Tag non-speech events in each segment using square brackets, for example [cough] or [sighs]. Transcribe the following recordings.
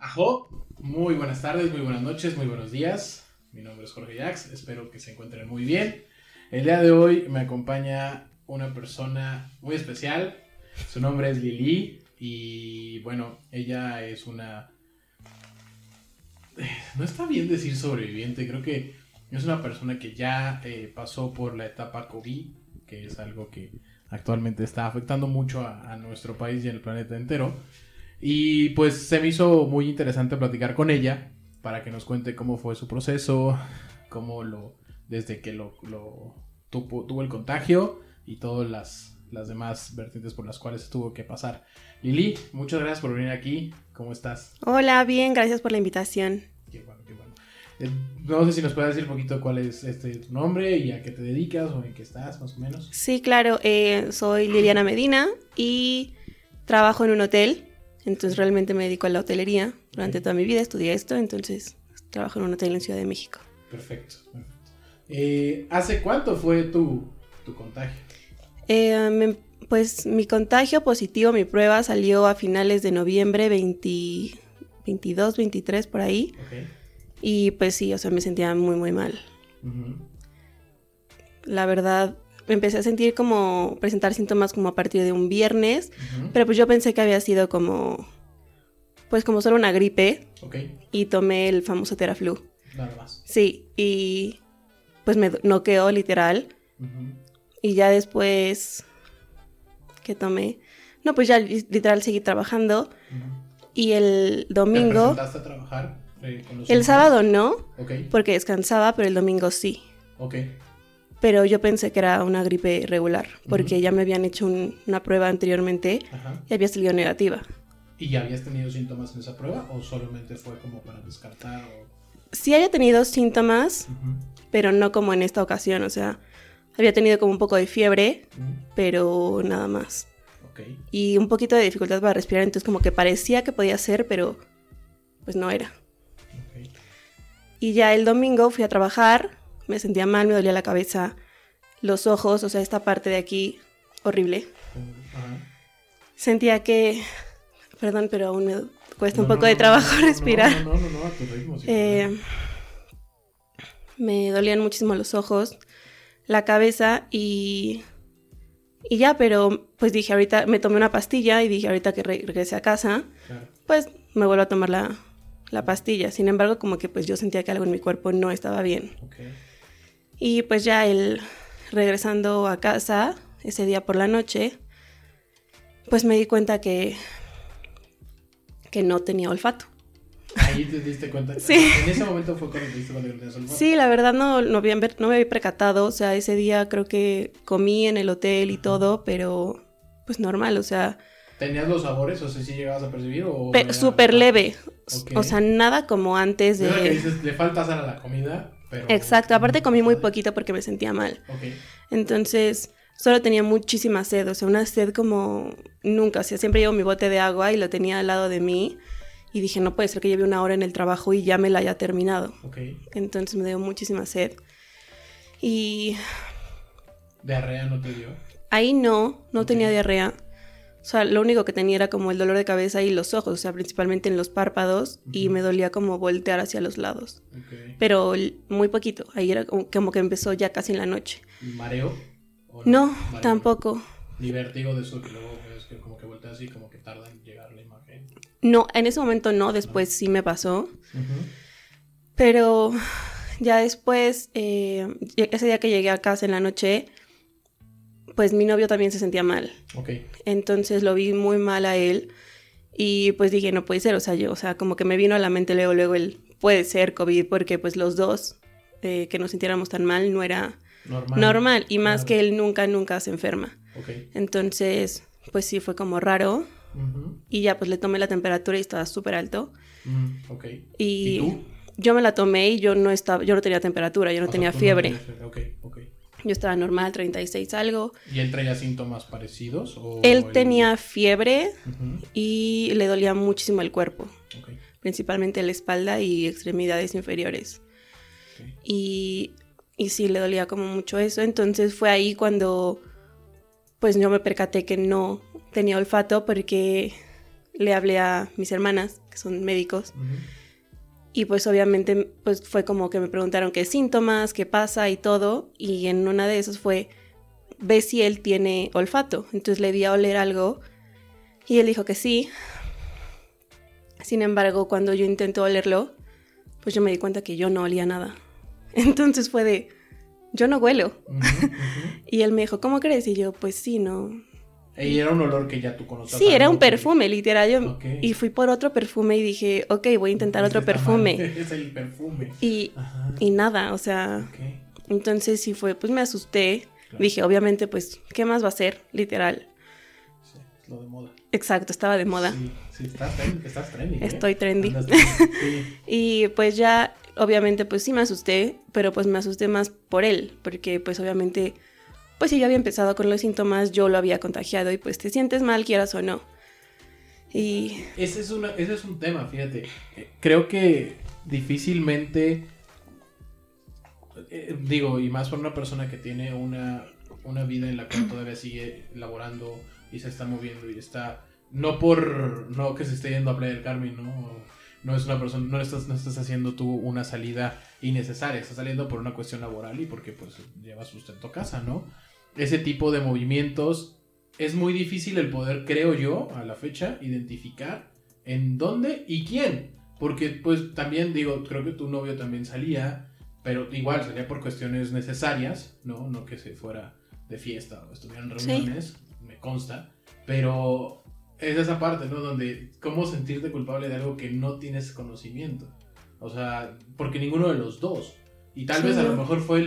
Ajo, muy buenas tardes, muy buenas noches, muy buenos días. Mi nombre es Jorge Jax, espero que se encuentren muy bien. El día de hoy me acompaña una persona muy especial. Su nombre es Lili y bueno, ella es una... No está bien decir sobreviviente, creo que es una persona que ya eh, pasó por la etapa COVID, que es algo que actualmente está afectando mucho a, a nuestro país y al planeta entero. Y pues se me hizo muy interesante platicar con ella para que nos cuente cómo fue su proceso, cómo lo, desde que lo, lo tuvo, tuvo, el contagio y todas las, las demás vertientes por las cuales tuvo que pasar. Lili, muchas gracias por venir aquí. ¿Cómo estás? Hola, bien, gracias por la invitación. Qué bueno, qué bueno. Eh, no sé si nos puedes decir un poquito cuál es este, tu nombre y a qué te dedicas o en qué estás, más o menos. Sí, claro, eh, soy Liliana Medina y trabajo en un hotel entonces realmente me dedico a la hotelería. Durante toda mi vida estudié esto, entonces trabajo en un hotel en Ciudad de México. Perfecto. perfecto. Eh, ¿Hace cuánto fue tu, tu contagio? Eh, me, pues mi contagio positivo, mi prueba salió a finales de noviembre 20, 22, 23 por ahí. Okay. Y pues sí, o sea, me sentía muy, muy mal. Uh -huh. La verdad, empecé a sentir como presentar síntomas como a partir de un viernes, uh -huh. pero pues yo pensé que había sido como pues como solo una gripe okay. y tomé el famoso Teraflu. Nada más. Sí, y pues me noqueó literal. Uh -huh. Y ya después que tomé, no, pues ya literal seguí trabajando. Uh -huh. Y el domingo... ¿Te a trabajar? Eh, el sábado no, okay. porque descansaba, pero el domingo sí. Ok pero yo pensé que era una gripe regular, porque uh -huh. ya me habían hecho un, una prueba anteriormente Ajá. y había salido negativa. ¿Y ya habías tenido síntomas en esa prueba o solamente fue como para descartar? O... Sí había tenido síntomas, uh -huh. pero no como en esta ocasión, o sea, había tenido como un poco de fiebre, uh -huh. pero nada más. Okay. Y un poquito de dificultad para respirar, entonces como que parecía que podía ser, pero pues no era. Okay. Y ya el domingo fui a trabajar, me sentía mal, me dolía la cabeza, los ojos, o sea, esta parte de aquí, horrible. Ajá. Sentía que, perdón, pero aún me cuesta no, un poco no, de trabajo no, respirar. No, no, no, no, a tu ritmo. Eh, me dolían muchísimo los ojos, la cabeza y, y ya, pero pues dije, ahorita me tomé una pastilla y dije, ahorita que regrese a casa, claro. pues me vuelvo a tomar la, la pastilla. Sin embargo, como que pues yo sentía que algo en mi cuerpo no estaba bien. Okay. Y pues ya el regresando a casa ese día por la noche, pues me di cuenta que que no tenía olfato. Ahí te diste cuenta. [laughs] Sí. En ese momento fue cuando te diste cuenta que olfato. Sí, la verdad no, no, había, no me había percatado. O sea, ese día creo que comí en el hotel y todo, pero pues normal, o sea. ¿Tenías los sabores? O sea, si llegabas a percibir o... Súper leve. Okay. O sea, nada como antes de... Que dices, le falta sal a la comida, pero... Exacto. Aparte comí muy poquito porque me sentía mal. Okay. Entonces, solo tenía muchísima sed. O sea, una sed como nunca. O sea, siempre llevo mi bote de agua y lo tenía al lado de mí. Y dije, no puede ser que lleve una hora en el trabajo y ya me la haya terminado. Okay. Entonces me dio muchísima sed. Y... ¿Diarrea no te dio? Ahí no, no okay. tenía diarrea. O sea, lo único que tenía era como el dolor de cabeza y los ojos, o sea, principalmente en los párpados, uh -huh. y me dolía como voltear hacia los lados. Okay. Pero muy poquito, ahí era como, como, que empezó ya casi en la noche. ¿Mareo? no, no mareo. tampoco. ¿Ni vértigo de eso que luego es que como que volteas así, como que tarda en llegar la imagen? No, en ese momento no, después no. sí me pasó. Uh -huh. Pero ya después, eh, ese día que llegué a casa en la noche, pues mi novio también se sentía mal. Okay. Entonces lo vi muy mal a él y pues dije, no puede ser, o sea, yo, o sea, como que me vino a la mente luego, luego el puede ser COVID porque pues los dos eh, que nos sintiéramos tan mal no era normal, normal y más claro. que él nunca, nunca se enferma. Okay. Entonces, pues sí, fue como raro uh -huh. y ya pues le tomé la temperatura y estaba súper alto. Mm, okay. Y, ¿Y tú? yo me la tomé y yo no estaba, yo no tenía temperatura, yo no o tenía sea, fiebre. No okay. Yo estaba normal, 36 algo. ¿Y él traía síntomas parecidos? O él, él tenía fiebre uh -huh. y le dolía muchísimo el cuerpo. Okay. Principalmente la espalda y extremidades inferiores. Okay. Y, y sí, le dolía como mucho eso. Entonces fue ahí cuando pues yo me percaté que no tenía olfato porque le hablé a mis hermanas, que son médicos, y pues obviamente pues fue como que me preguntaron qué síntomas, qué pasa y todo, y en una de esas fue, ve si él tiene olfato. Entonces le di a oler algo y él dijo que sí. Sin embargo, cuando yo intenté olerlo, pues yo me di cuenta que yo no olía nada. [laughs] Entonces fue de, yo no huelo. [laughs] y él me dijo, ¿cómo crees? Y yo, pues sí, no, y era un olor que ya tú conocías. Sí, era un perfume, literal. Y fui por otro perfume y dije, ok, voy a intentar otro perfume. [laughs] es el perfume. Y, y nada, o sea. Entonces sí fue, pues me asusté. Dije, obviamente, pues, ¿qué más va a ser? Literal. Sí, lo de moda. Exacto, estaba de moda. Sí, sí estás, trendy. Estás trendy ¿eh? Estoy trendy. [laughs] y pues ya, obviamente, pues sí me asusté, pero pues me asusté más por él, porque pues obviamente pues si yo había empezado con los síntomas, yo lo había contagiado y pues te sientes mal, quieras o no. Y... Ese es, una, ese es un tema, fíjate. Creo que difícilmente, eh, digo, y más por una persona que tiene una, una vida en la cual [clears throat] todavía sigue laborando y se está moviendo y está, no por, no que se esté yendo a Playa del Carmen, ¿no? no es una persona, no estás, no estás haciendo tú una salida innecesaria, estás saliendo por una cuestión laboral y porque pues llevas sustento a casa, ¿no? Ese tipo de movimientos, es muy difícil el poder, creo yo, a la fecha, identificar en dónde y quién. Porque pues también digo, creo que tu novio también salía, pero igual salía por cuestiones necesarias, ¿no? No que se fuera de fiesta o estuvieran reuniones, me consta. Pero es esa parte, ¿no? Donde, ¿cómo sentirte culpable de algo que no tienes conocimiento? O sea, porque ninguno de los dos. Y tal vez a lo mejor fue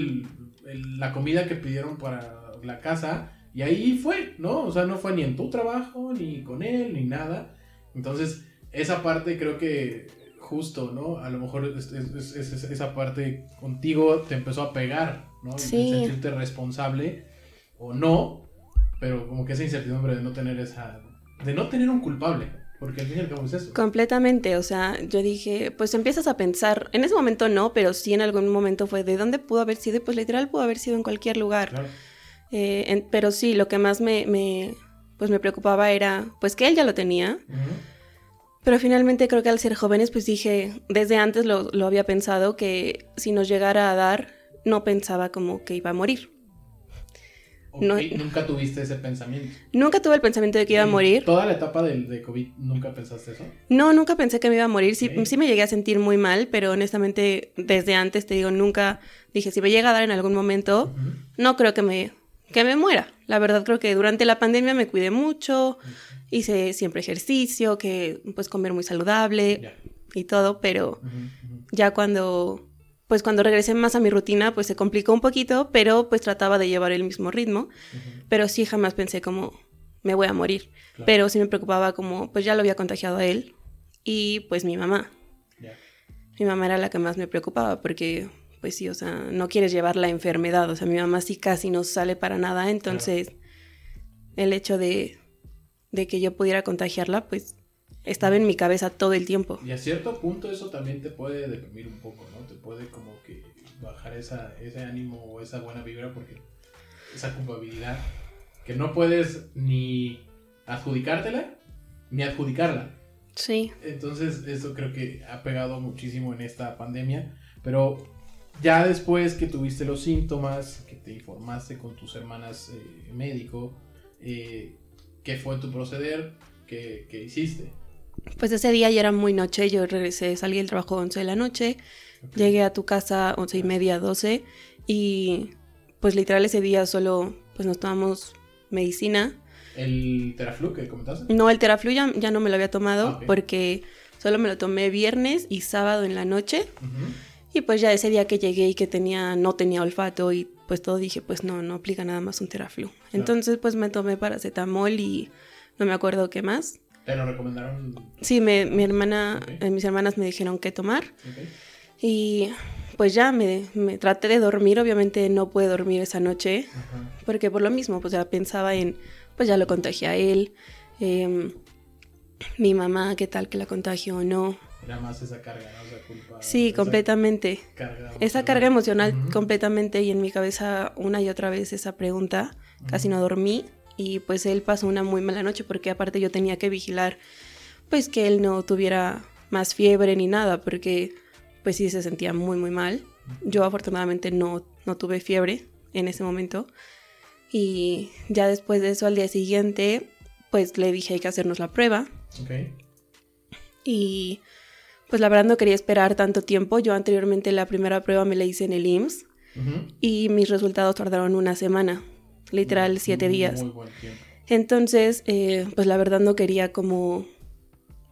la comida que pidieron para la casa y ahí fue, ¿no? O sea, no fue ni en tu trabajo, ni con él, ni nada. Entonces, esa parte creo que justo, ¿no? A lo mejor esa parte contigo te empezó a pegar, ¿no? Sí. sentirte responsable o no, pero como que esa incertidumbre de no tener esa, de no tener un culpable. Porque al fin y al cabo es eso. Completamente, o sea, yo dije, pues empiezas a pensar, en ese momento no, pero sí en algún momento fue de dónde pudo haber sido, pues literal pudo haber sido en cualquier lugar. Claro. Eh, pero sí, lo que más me, pues me preocupaba era pues que él ya lo tenía. Pero finalmente creo que al ser jóvenes, pues dije, desde antes lo, lo, había pensado, que si nos llegara a dar, no pensaba como que iba a morir. ¿Nunca tuviste ese pensamiento? Nunca tuve el pensamiento de que iba a morir. ¿Toda la etapa de, de, COVID nunca pensaste eso? No, nunca pensé que me iba a morir. Sí, sí me llegué a sentir muy mal, pero honestamente desde antes te digo, nunca dije, si me llega a dar en algún momento, no creo que me que me muera. La verdad creo que durante la pandemia me cuidé mucho, hice siempre ejercicio, que pues comer muy saludable y todo, pero ya cuando pues cuando regresé más a mi rutina pues se complicó un poquito, pero pues trataba de llevar el mismo ritmo, pero sí jamás pensé como me voy a morir, pero sí me preocupaba como pues ya lo había contagiado a él y pues mi mamá. Mi mamá era la que más me preocupaba porque pues sí, o sea, no quieres llevar la enfermedad. O sea, mi mamá sí casi no sale para nada, entonces el hecho de, de que yo pudiera contagiarla, pues estaba en mi cabeza todo el tiempo. Y a cierto punto eso también te puede deprimir un poco, ¿no? Te puede como que bajar esa, ese ánimo o esa buena vibra porque esa culpabilidad que no puedes ni adjudicártela ni adjudicarla. Sí. Entonces eso creo que ha pegado muchísimo en esta pandemia, pero ya después que tuviste los síntomas, que te informaste con tus hermanas eh, médico, eh, ¿qué fue tu proceder? ¿Qué, hiciste? Pues ese día ya era muy noche, yo regresé, salí del trabajo a 11 de la noche, llegué a tu casa 11 y media, 12 y pues literal ese día solo pues nos tomamos medicina. ¿El Teraflu que comentaste? No, el Teraflu ya, no me lo había tomado ah, porque solo me lo tomé viernes y sábado en la noche. Y pues ya ese día que llegué y que tenía, no tenía olfato y pues todo dije, pues no, no aplica nada más un teraflu. Entonces pues me tomé paracetamol y no me acuerdo qué más. ¿Te lo recomendaron? Sí, me, mi hermana, eh, mis hermanas me dijeron qué tomar. Y pues ya me, me, traté de dormir, obviamente no pude dormir esa noche, porque por lo mismo, pues ya pensaba en, pues ya lo contagié a él, em, mi mamá, qué tal que la contagió o no. Era más esa carga, ¿no? Esa culpa. Sí, completamente. esa carga emocional completamente y en mi cabeza una y otra vez esa pregunta. Casi no dormí y pues él pasó una muy mala noche porque aparte yo tenía que vigilar pues que él no tuviera más fiebre ni nada, porque pues sí se sentía muy muy mal. Yo afortunadamente no, no tuve fiebre en ese momento. Y ya después de eso, al día siguiente, pues le dije hay que hacernos la prueba. Ok. Y pues la verdad no quería esperar tanto tiempo. Yo anteriormente la primera prueba me la hice en el IMSS y mis resultados tardaron una semana, literal siete días. Muy buen tiempo. Entonces, eh, pues la verdad no quería como,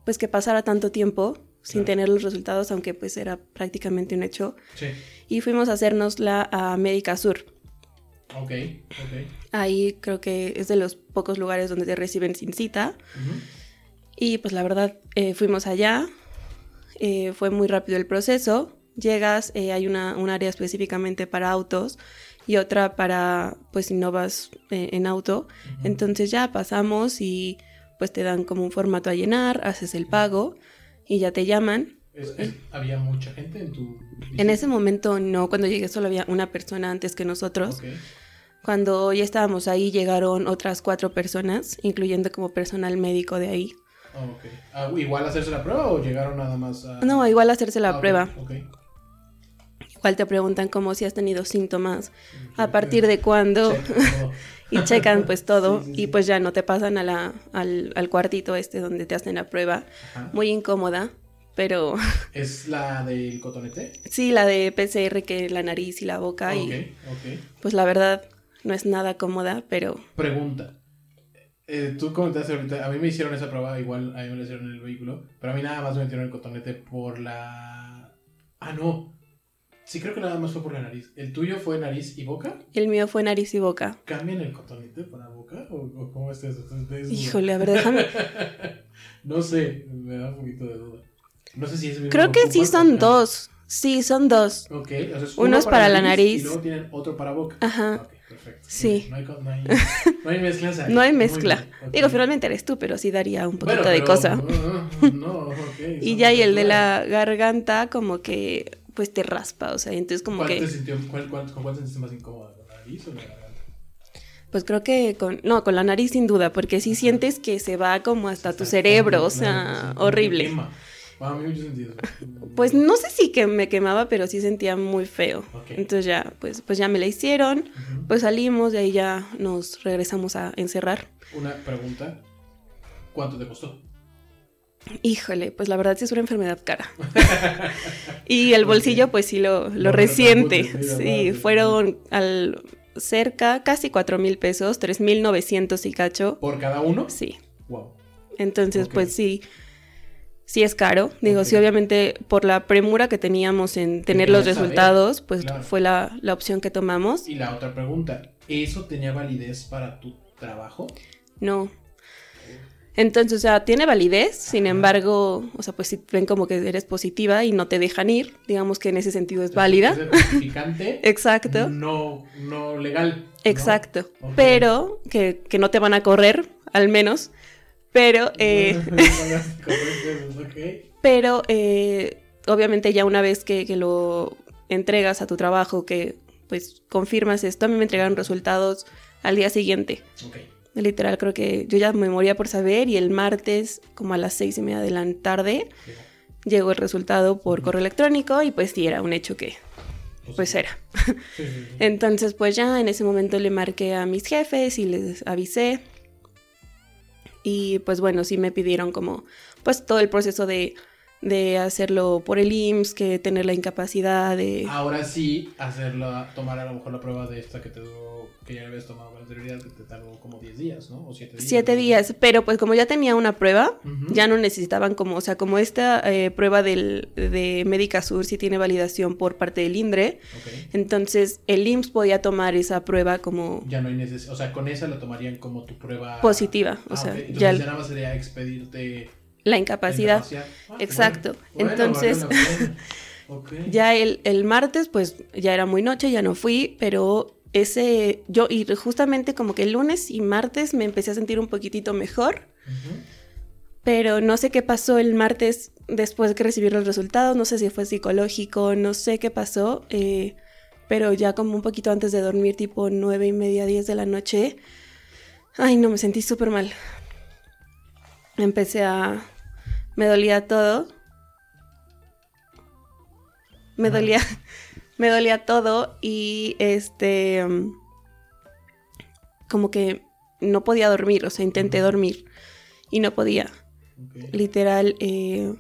pues que pasara tanto tiempo sin Claro. tener los resultados, aunque pues era prácticamente un hecho. Sí. Y fuimos a hacernosla a Médica Sur. Ok, ok. Ahí creo que es de los pocos lugares donde te reciben sin cita. Y pues la verdad, eh, fuimos allá. Eh, fue muy rápido el proceso. Llegas, eh, hay una, un área específicamente para autos y otra para, pues si no vas eh, en auto. Entonces ya pasamos y pues te dan como un formato a llenar, haces el pago y ya te llaman. Es- es- ¿Había mucha gente en tu... En ese momento no, cuando llegué solo había una persona antes que nosotros. Cuando ya estábamos ahí llegaron otras cuatro personas, incluyendo como personal médico de ahí. Ah, ok. Ah, ¿Igual hacerse la prueba o llegaron nada más a...? No, igual hacerse la Ah, prueba. Ok. Igual te preguntan como si has tenido síntomas, a partir de cuándo, Check, [laughs] y checan pues todo, Sí, sí, y pues ya no te pasan a la, al, al cuartito este donde te hacen la prueba. Ajá. Muy incómoda, pero [laughs] ¿Es la del cotonete? sí, la de PCR que la nariz y la boca, Ok, y pues la verdad no es nada cómoda, pero Pregunta. Eh, tú comentaste ahorita, a mí me hicieron esa prueba, igual a mí me la hicieron en el vehículo, pero a mí nada más me metieron el cotonete por la... Ah, no. Sí, creo que nada más fue por la nariz. ¿El tuyo fue nariz y boca? el mío fue nariz y boca. ¿Cambian el cotonete para boca? ¿O, o cómo es eso? Entonces. Híjole, a ver, déjame. [laughs] no sé, me da un poquito de duda. No sé si es el Creo que sí son dos. Sí, son dos. Ok, o sea, es Uno es para la nariz. Y luego tienen otro para boca. Ajá. Ok, perfecto. Sí. No hay, no hay, [laughs] no hay mezclas ahí. No hay mezcla. bien, ok. Digo, finalmente eres tú, pero sí daría un poquito Bueno, de pero- cosa. No, no, ok, [laughs] Y ya y el de la garganta como que pues te raspa, o sea, entonces como ¿Cuál te que sintió, cuál, cuál, ¿Con cuál te sentiste más incómoda? ¿Con la nariz o la garganta? pues creo que con no, con la nariz sin duda, porque sí sientes que se va como hasta tu cerebro, o sea, horrible. Quema. Ah, a mí mucho sentido. Pues no sé si que me quemaba, pero sí sentía muy feo. Entonces ya, pues pues ya me la hicieron, pues salimos, de ahí ya nos regresamos a encerrar. Una pregunta. ¿Cuánto te costó? Híjole, pues la verdad sí es una enfermedad cara. [laughs] y el bolsillo pues sí lo, lo No, resiente. Sí, fueron al cerca casi cuatro mil pesos, tres mil novecientos y cacho. ¿Por cada uno? Sí. Wow. Entonces, pues sí, sí es caro. Digo, sí, obviamente por la premura que teníamos en tener los saber, resultados, pues claro. fue la, la opción que tomamos. Y la otra pregunta. ¿Eso tenía validez para tu trabajo? No. Entonces, o sea, tiene validez, sin embargo, o sea, pues si ven como que eres positiva y no te dejan ir, digamos que en ese sentido es válida. Es [laughs] Exacto, no, no legal. ¿no? exacto. Pero que, que no te van a correr, al menos. Pero, eh, pero eh, obviamente ya una vez que, que lo entregas a tu trabajo, que pues confirmas esto, a mí me entregaron resultados al día siguiente. Literal, creo que yo ya me moría por saber y el martes, como a las seis y media de la tarde, llegó el resultado por correo electrónico y pues sí, era un hecho que pues era. Sí, sí. [laughs] Entonces pues ya en ese momento le marqué a mis jefes y les avisé. Y pues bueno, sí me pidieron como pues todo el proceso de, de hacerlo por el IMSS, que tener la incapacidad de... Ahora sí, hacerla, tomar a lo mejor la prueba de esta que te dio, que ya habías tomado con anterioridad, que te tardó como 10 días, ¿no? O 7 días. Siete ¿no? días, pero pues como ya tenía una prueba, ya no necesitaban como, o sea, como esta eh, prueba del, de Médica Sur sí tiene validación por parte del INDRE, entonces el IMSS podía tomar esa prueba como Ya no hay necesidad, o sea, con esa la tomarían como tu prueba positiva, o Ah, sea, ok. Entonces ya nada más sería expedirte la incapacidad. Ah, Exacto. bueno. Entonces. [laughs] Ya el, el martes, pues ya era muy noche, ya no fui, pero ese, yo, y justamente como que el lunes y martes me empecé a sentir un poquitito mejor, pero no sé qué pasó el martes después de que recibí los resultados, no sé si fue psicológico, no sé qué pasó, eh, pero ya como un poquito antes de dormir, tipo nueve y media, diez de la noche, ay no, me sentí súper mal. Empecé a, Me dolía todo. Me dolía, [laughs] me dolía todo y este, como que no podía dormir, o sea, intenté dormir y no podía. Literal, eh,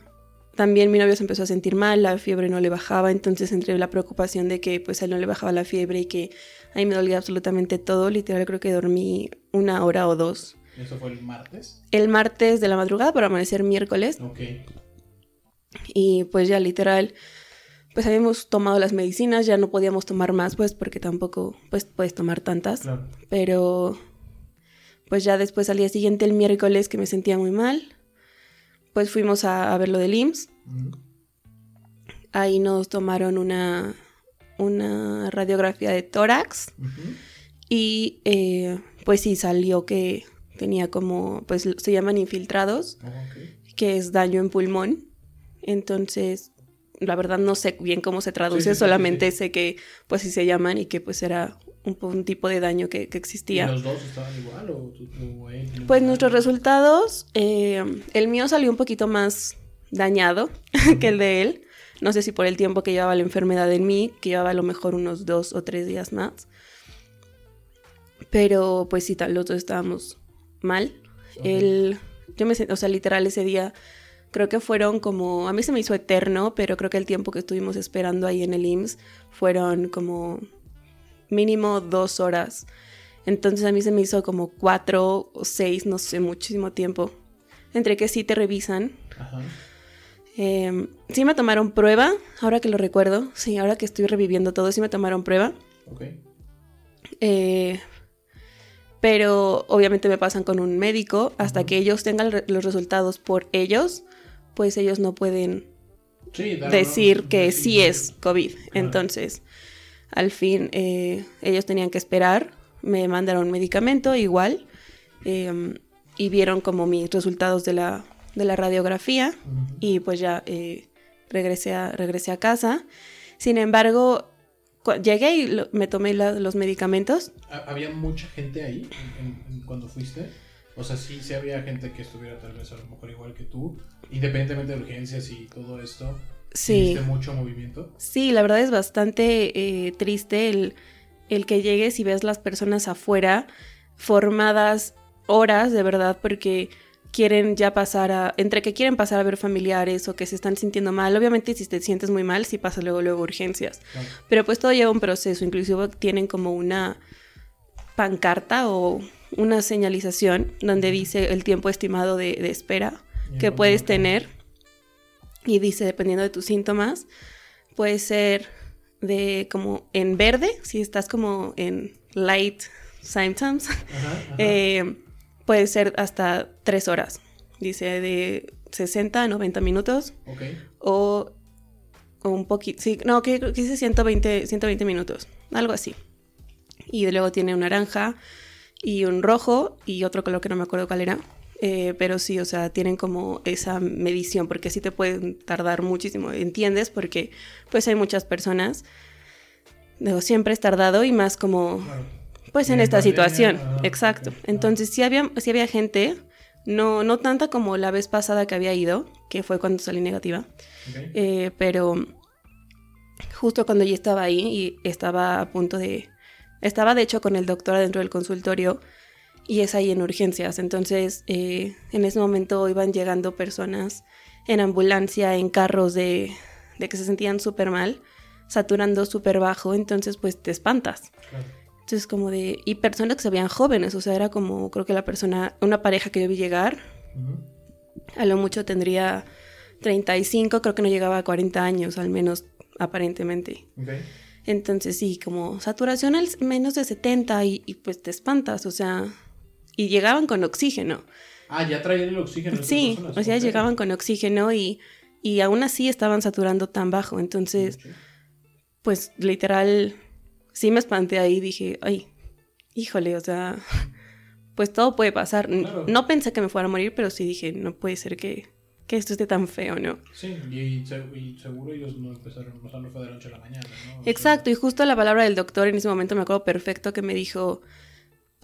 también mi novio se empezó a sentir mal, la fiebre no le bajaba, entonces entre la preocupación de que pues a él no le bajaba la fiebre y que a mí me dolía absolutamente todo, literal creo que dormí una hora o dos. ¿Eso fue el martes? El martes de la madrugada para amanecer miércoles. Ok. Y pues ya literal, pues habíamos tomado las medicinas, ya no podíamos tomar más, pues porque tampoco pues puedes tomar tantas. Claro. Pero pues ya después al día siguiente, el miércoles, que me sentía muy mal, pues fuimos a, ver lo del IMSS. Ahí nos tomaron una, una radiografía de tórax y eh, pues sí salió que tenía como, pues se llaman infiltrados, Oh, que es daño en pulmón. Entonces, la verdad no sé bien cómo se traduce, solamente sé que pues sí se llaman y que pues era un, un tipo de daño que, que existía. ¿Y los dos estaban igual o, tú? Pues nuestros resultados, eh, el mío salió un poquito más dañado [laughs] que el de él. No sé si por el tiempo que llevaba la enfermedad en mí, que llevaba a lo mejor unos dos o tres días más. Pero pues sí, tal, los dos estábamos mal. El, yo me o sea, literal ese día, creo que fueron como, a mí se me hizo eterno, pero creo que el tiempo que estuvimos esperando ahí en el IMSS fueron como mínimo dos horas. Entonces a mí se me hizo como cuatro o seis, no sé, muchísimo tiempo. Entre que sí te revisan. Ajá. Eh, sí me tomaron prueba, ahora que lo recuerdo. Sí, ahora que estoy reviviendo todo, sí me tomaron prueba. Ok. Eh, pero obviamente me pasan con un médico. Hasta que ellos tengan los resultados por ellos, pues ellos no pueden Sí, decir que sí es COVID. Claro. Entonces, al fin, eh, ellos tenían que esperar. Me mandaron medicamento igual. eh, y vieron como mis resultados de la, de la radiografía. Y pues ya eh, regresé, a, regresé a casa. Sin embargo, llegué y lo- me tomé la- los medicamentos. ¿Ha- ¿Había mucha gente ahí en- en- en cuando fuiste? O sea, sí, sí había gente que estuviera tal vez a lo mejor igual que tú, independientemente de urgencias y todo esto. Sí. ¿Viste mucho movimiento? Sí, la verdad es bastante eh, triste el, el que llegues y ves las personas afuera formadas horas, de verdad, porque quieren ya pasar a, entre que quieren pasar a ver familiares o que se están sintiendo mal, obviamente si te sientes muy mal, sí pasa luego, luego urgencias, Claro. pero pues todo lleva un proceso, inclusive tienen como una pancarta o una señalización donde dice el tiempo estimado de, de espera que puedes tener y dice dependiendo de tus síntomas puede ser de como en verde si estás como en light symptoms Ajá, ajá. eh, puede ser hasta tres horas dice de 60 a 90 minutos ok. o, o un poquito sí no que creo que dice 120 120 minutos algo así y luego tiene un naranja y un rojo y otro color que no me acuerdo cuál era. Eh, pero sí, o sea, tienen como esa medición, porque sí te pueden tardar muchísimo, ¿entiendes? Porque pues hay muchas personas, digo, siempre es tardado y más como. Pues en esta situación, exacto. Entonces sí había, sí había gente, no, no tanta como la vez pasada que había ido, que fue cuando salí negativa, eh, pero justo cuando yo estaba ahí y estaba a punto de... Estaba de hecho con el doctor adentro del consultorio y es ahí en urgencias. Entonces eh, en ese momento iban llegando personas en ambulancia, en carros de, de que se sentían súper mal, saturando súper bajo. Entonces pues te espantas. Claro. Entonces como de... Y personas que se veían jóvenes, o sea, era como creo que la persona, una pareja que yo vi llegar, a lo mucho tendría 35, creo que no llegaba a 40 años, al menos aparentemente. Entonces sí, como saturación al menos de 70 y, y, pues te espantas, o sea, y llegaban con oxígeno. Ah, ya traían el oxígeno. Sí, personas, o sea, llegaban con oxígeno y, y aún así estaban saturando tan bajo. Entonces, pues literal, sí me espanté ahí, dije, ay, híjole, o sea, pues todo puede pasar. Claro. No pensé que me fuera a morir, pero sí dije, no puede ser que, que esto esté tan feo, ¿no? Sí, y, se- y seguro ellos no empezaron, o sea, no fue de la noche a la mañana, ¿no? O sea, Exacto, y justo la palabra del doctor en ese momento me acuerdo perfecto que me dijo,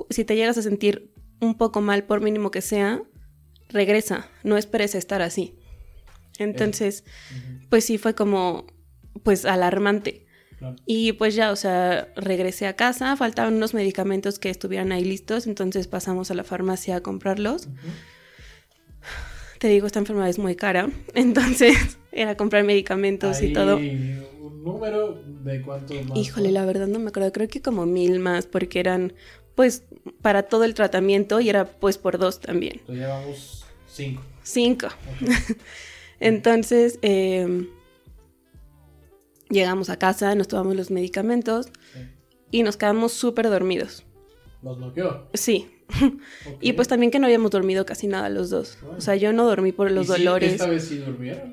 si te llegas a sentir un poco mal, por mínimo que sea, regresa, no esperes a estar así. Entonces, pues sí fue como, pues alarmante. Y pues ya, o sea, regresé a casa, faltaban unos medicamentos que estuvieran ahí listos, entonces pasamos a la farmacia a comprarlos. Te digo, esta enfermedad es muy cara, [laughs] entonces era comprar medicamentos y todo. ¿Un número de cuánto más? Híjole, la verdad no me acuerdo, creo que como mil más, porque eran pues para todo el tratamiento y era pues por dos también. Entonces llevamos cinco. Cinco. [laughs] Entonces, em, llegamos a casa, nos tomamos los medicamentos y nos quedamos súper dormidos. ¿Los noqueó? Sí. [laughs] Y pues también que no habíamos dormido casi nada los dos. O sea, yo no dormí por los dolores. ¿Esta vez sí?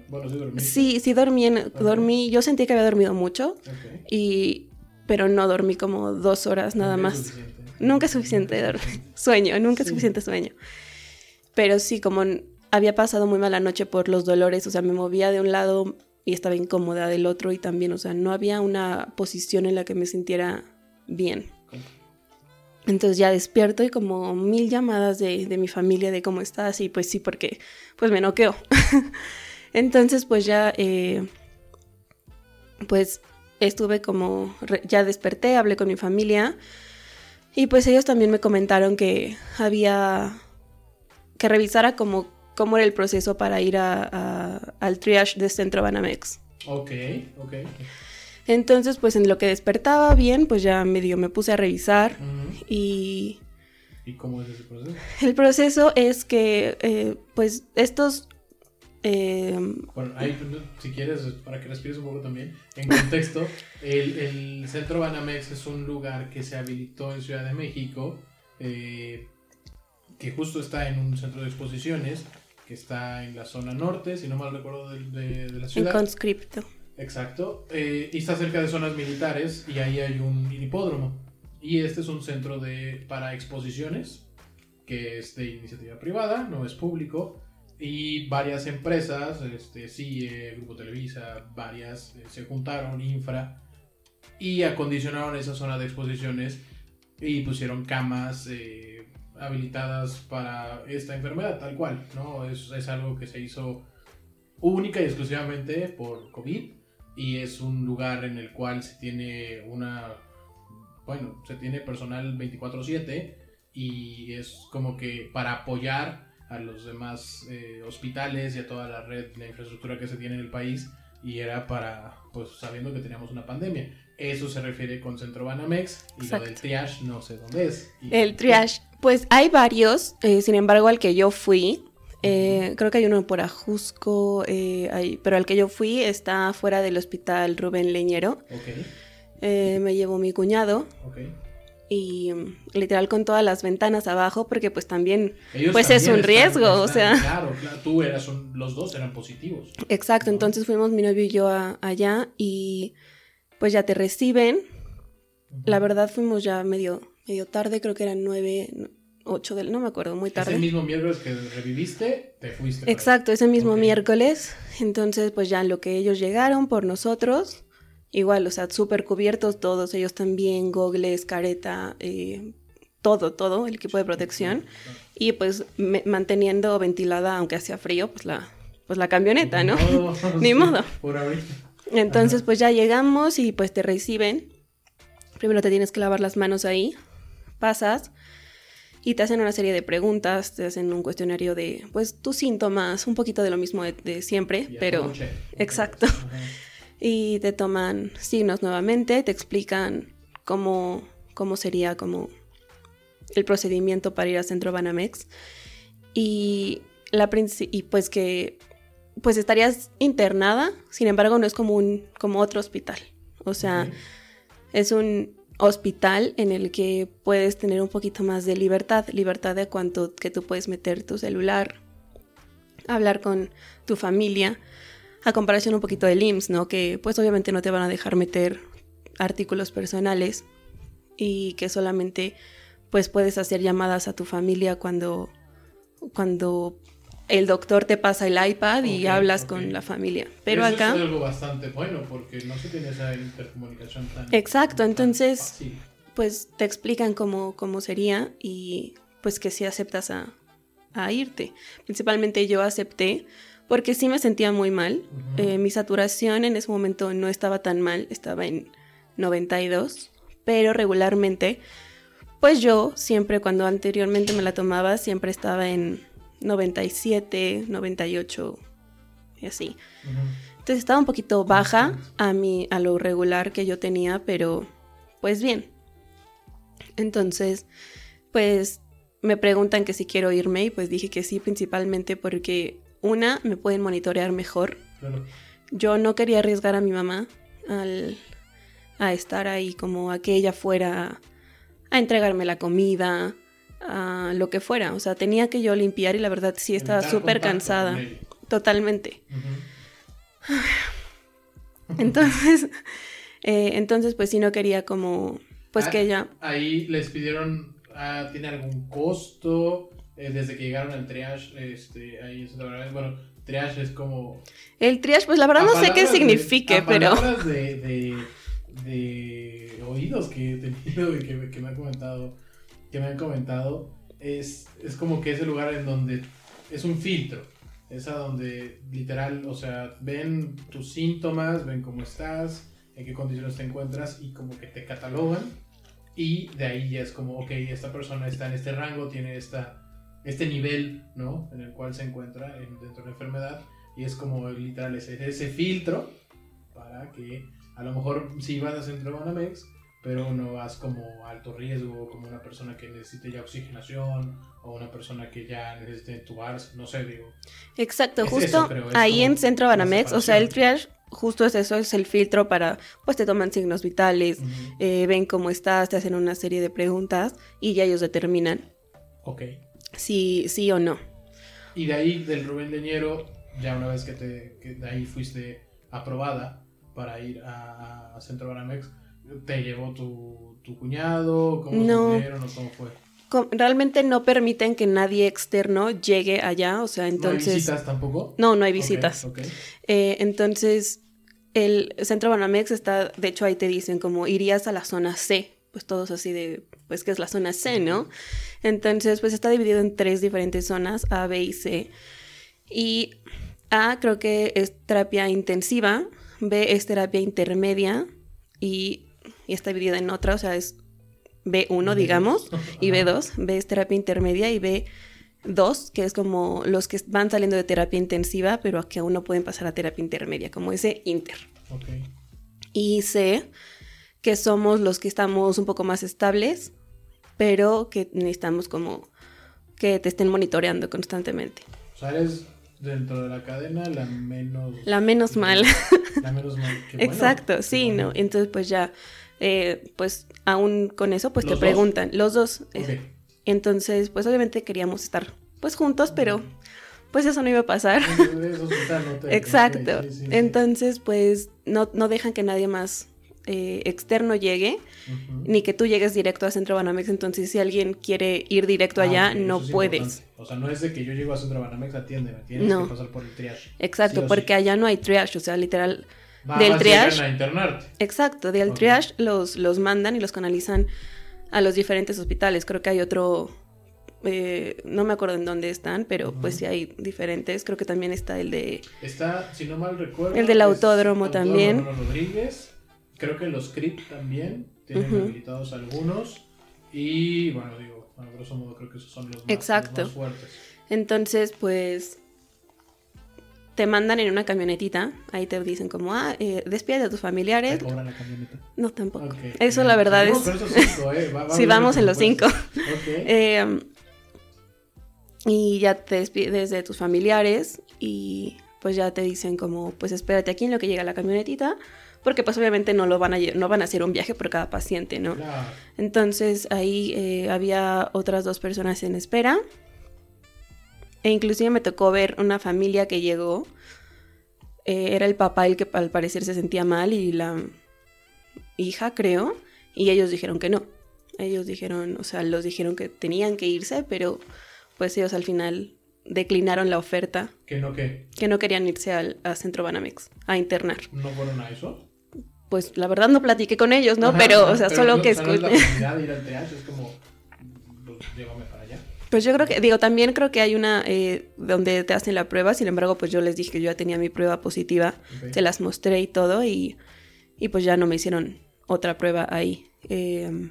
Bueno, sí dormí. Sí, sí dormí, dormí. Yo sentí que había dormido mucho. Y pero no dormí como dos horas nada más. Nunca es suficiente [laughs] sueño, nunca es suficiente sueño. Pero sí, como había pasado muy mala noche por los dolores, o sea, me movía de un lado y estaba incómoda del otro y también, o sea, no había una posición en la que me sintiera bien. Entonces ya despierto y como mil llamadas de, mi familia de cómo estás y pues sí, porque pues me noqueo. [laughs] Entonces pues ya, eh, pues estuve como, ya desperté, hablé con mi familia y pues ellos también me comentaron que había que revisara como cómo era el proceso para ir a, al triage de Centro Banamex. Ok, ok. Entonces, pues en lo que despertaba bien, pues ya medio me puse a revisar y... ¿Y cómo es ese proceso? El proceso es que, eh, pues, estos... Eh, bueno, ahí, si quieres, para que respires un poco también, en contexto, [laughs] el, el, Centro Banamex es un lugar que se habilitó en Ciudad de México, eh, que justo está en un centro de exposiciones, que está en la zona norte, si no mal recuerdo, de, de, la ciudad. En conscripto. Exacto. Eh, y está cerca de zonas militares y ahí hay un hipódromo. Y este es un centro de, para exposiciones, que es de iniciativa privada, no es público. Y varias empresas, este, CIE, Grupo Televisa, varias, eh, se juntaron, Infra, y acondicionaron esa zona de exposiciones y pusieron camas eh, habilitadas para esta enfermedad, tal cual, ¿no? Es, es algo que se hizo única y exclusivamente por COVID y es un lugar en el cual se tiene una, bueno, se tiene personal 24/7 y es como que para apoyar a los demás eh, hospitales y a toda la red, la infraestructura que se tiene en el país y era para, pues sabiendo que teníamos una pandemia. Eso se refiere con Centro Banamex y lo del triage no sé dónde es. el triage, pues hay varios, eh, sin embargo al que yo fui, eh, creo que hay uno por Ajusco, eh, pero al que yo fui está fuera del hospital Rubén Leñero. Eh, me llevó mi cuñado. Y mm, literal con todas las ventanas abajo, porque pues también, pues es un riesgo, o sea. Claro, claro, tú eras, los dos eran positivos. Exacto, entonces fuimos mi novio y yo allá y pues ya te reciben. La verdad fuimos ya medio, medio tarde, creo que eran nueve, 8 del, no me acuerdo, muy tarde. Ese mismo miércoles que reviviste, te fuiste. Exacto, ese mismo miércoles. Entonces, pues ya lo que ellos llegaron por nosotros, igual, o sea, súper cubiertos todos, ellos también, gogles, careta, eh, todo, todo, el equipo de protección. Y pues manteniendo ventilada, aunque hacía frío, pues la, pues la camioneta, ¿no? Ni modo. [laughs] Por ahorita. Entonces, pues ya llegamos y pues te reciben. Primero te tienes que lavar las manos ahí, pasas y te hacen una serie de preguntas, te hacen un cuestionario de, pues, tus síntomas, un poquito de lo mismo de, siempre, pero... Exacto. [laughs] Y te toman signos nuevamente, te explican cómo, cómo sería como el procedimiento para ir a Centro Banamex. Y, la y pues que pues estarías internada, sin embargo no es como un como otro hospital. O sea, es un hospital en el que puedes tener un poquito más de libertad, libertad de cuanto que tú puedes meter tu celular, hablar con tu familia, a comparación un poquito del IMSS, ¿no? Que pues obviamente no te van a dejar meter artículos personales y que solamente pues puedes hacer llamadas a tu familia cuando cuando el doctor te pasa el iPad y hablas con la familia. Pero Eso acá... Es algo bastante bueno porque no se tiene esa intercomunicación tan... Exacto, entonces pues te explican cómo, cómo sería y pues que si aceptas a, a irte. Principalmente yo acepté porque sí me sentía muy mal. Eh, mi saturación en ese momento no estaba tan mal, estaba en 92, pero regularmente, pues yo siempre cuando anteriormente me la tomaba, siempre estaba en 97, 98 y así. Entonces estaba un poquito baja a, mi, a lo regular que yo tenía, pero pues bien. Entonces, pues me preguntan que si quiero irme y pues dije que sí, principalmente porque una, me pueden monitorear mejor. Yo no quería arriesgar a mi mamá al, a estar ahí como a que ella fuera a entregarme la comida, a lo que fuera. O sea, tenía que yo limpiar y la verdad sí estaba súper cansada. Totalmente. [sighs] Entonces, [laughs] eh, entonces pues sí no quería como, pues que ah, ella... Ahí les pidieron, ah, ¿tiene algún costo? Eh, desde que llegaron al triage, este, ahí es bueno, triage es como... El triage, pues la verdad no sé qué signifique, pero... De, de, de, oídos que he tenido y que, que, me han comentado, que me han comentado, es, es como que es el lugar en donde es un filtro. Es a donde literal, o sea, ven tus síntomas, ven cómo estás, en qué condiciones te encuentras y como que te catalogan. Y de ahí ya es como, ok, esta persona está en este rango, tiene esta, este nivel, ¿no? En el cual se encuentra dentro de la enfermedad. Y es como literal ese, ese filtro para que a lo mejor si vas a centro Banamex pero no vas como alto riesgo, como una persona que necesite ya oxigenación o una persona que ya necesite entubarse, no sé, digo. Exacto, justo ahí en Centro Banamex, o sea, el triage justo es eso, es el filtro para, pues te toman signos vitales, eh, ven cómo estás, te hacen una serie de preguntas y ya ellos determinan. Ok. Si sí o no. Y de ahí, del Rubén Leñero, ya una vez que, te, que de ahí fuiste aprobada para ir a, a Centro Banamex, ¿Te llevó tu, tu cuñado? ¿Cómo no. o cómo fue? realmente no permiten que nadie externo llegue allá, o sea, entonces... ¿No hay visitas tampoco? No, no hay visitas. Eh, entonces, el Centro Banamex está, de hecho ahí te dicen como irías a la zona C, pues todos así de, pues que es la zona C, ¿no? Entonces, pues está dividido en tres diferentes zonas, A, B y C. Y A creo que es terapia intensiva, B es terapia intermedia y y está dividida en otra, o sea, es B1, digamos, y B2. B es terapia intermedia y B2, que es como los que van saliendo de terapia intensiva, pero que aún no pueden pasar a terapia intermedia, como ese inter. Y C, que somos los que estamos un poco más estables, pero que necesitamos como que te estén monitoreando constantemente. O sea, eres dentro de la cadena la menos... La menos mal. La menos mal. [laughs] Exacto, sí, ¿no? Entonces pues ya eh, pues aún con eso, pues te preguntan, los dos. Eh, entonces, pues obviamente queríamos estar pues juntos, pero pues eso no iba a pasar. [laughs] Exacto. Entonces, pues no, no dejan que nadie más eh, externo llegue, ni que tú llegues directo a Centro Banamex. Entonces, si alguien quiere ir directo ah, allá, no puedes. O sea, no es de que yo llego a Centro Banamex, atiende, tienes que pasar por el triage. Exacto, porque allá no hay triage, o sea, literal del triage. A internarte. Exacto, del triage los, los mandan y los canalizan a los diferentes hospitales. Creo que hay otro, eh, no me acuerdo en dónde están, pero pues sí hay diferentes. Creo que también está el de... Está, si no mal recuerdo... El del autódromo, también. Rodríguez. Creo que los CRIP también tienen habilitados algunos. Y bueno, digo, a grosso modo creo que esos son los Exacto. Los más fuertes. Entonces, pues te mandan en una camionetita, ahí te dicen como, ah, eh, despide a tus familiares. ¿Te cobran la camioneta? No, tampoco. Eso la verdad es... [laughs] sí, vamos en los cinco. [laughs] Eh, y ya te despides de tus familiares y pues ya te dicen como, pues espérate aquí en lo que llega la camionetita, porque pues obviamente no lo van a no van a hacer un viaje por cada paciente, ¿no? Entonces ahí eh, había otras dos personas en espera e inclusive me tocó ver una familia que llegó. Eh, era el papá el que al parecer se sentía mal y la hija, creo. Y ellos dijeron que no. Ellos dijeron, o sea, los dijeron que tenían que irse, pero pues ellos al final declinaron la oferta. ¿Que no qué? Que no querían irse al a Centro Banamex a internar. ¿No fueron a eso? Pues la verdad no platiqué con ellos, ¿no? pero, o sea, solo que escuché. es como, pues, llévame para allá. Pues yo creo que, digo, también creo que hay una eh, donde te hacen la prueba, sin embargo, pues yo les dije que yo ya tenía mi prueba positiva, Ok. se las mostré y todo, y, y pues ya no me hicieron otra prueba ahí. Eh,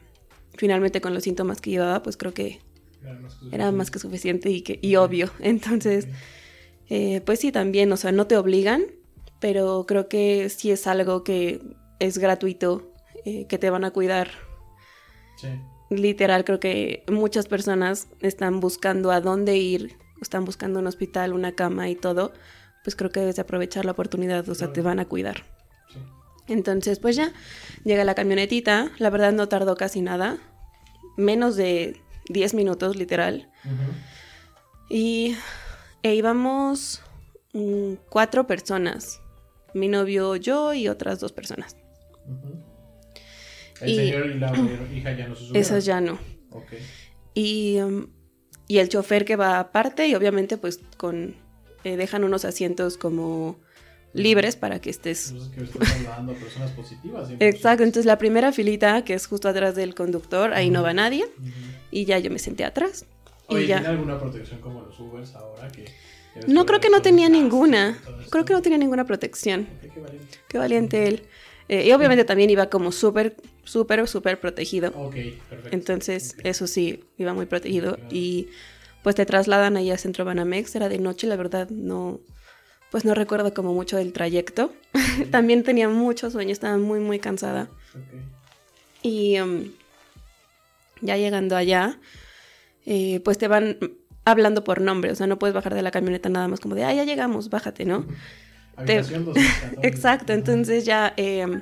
finalmente con los síntomas que llevaba, pues creo que Era más que era más que suficiente y, que, y obvio. [laughs] Entonces, eh, pues sí, también, o sea, no te obligan, pero creo que sí es algo que es gratuito, eh, que te van a cuidar Sí. Literal creo que muchas personas están buscando a dónde ir, están buscando un hospital, una cama y todo, pues creo que debes de aprovechar la oportunidad, o sea, te van a cuidar. Sí. Entonces, pues ya, llega la camionetita, la verdad no tardó casi nada, menos de 10 minutos literal, y e íbamos mm, cuatro personas, mi novio, yo y otras dos personas. El Y- señor y la hija ya no se subieron. Esas ya no. Ok. Y, um, y el chofer que va aparte y obviamente pues con eh, dejan unos asientos como libres para que estés Entonces que estás hablando a personas positivas. 100%. exacto entonces la primera filita que es justo atrás del conductor ahí no va nadie y ya yo me senté atrás y Oye, ya ¿tiene alguna protección como los Ubers ahora? Que, que no creo que no tenía ninguna y creo que no tenía ninguna protección Ok, qué valiente. qué valiente él Eh, y obviamente también iba como súper súper súper protegido Ok, perfecto. Entonces, eso sí, iba muy protegido. Y pues te trasladan ahí a Centro Banamex, era de noche, la verdad, no, pues no recuerdo como mucho del trayecto. [laughs] También tenía mucho sueño, estaba muy, muy cansada. Y um, ya llegando allá, eh, pues te van hablando por nombre, o sea, no puedes bajar de la camioneta nada más como de, ah, ya llegamos, bájate, ¿no? Habitación 214. [laughs] Exacto, entonces ya eh,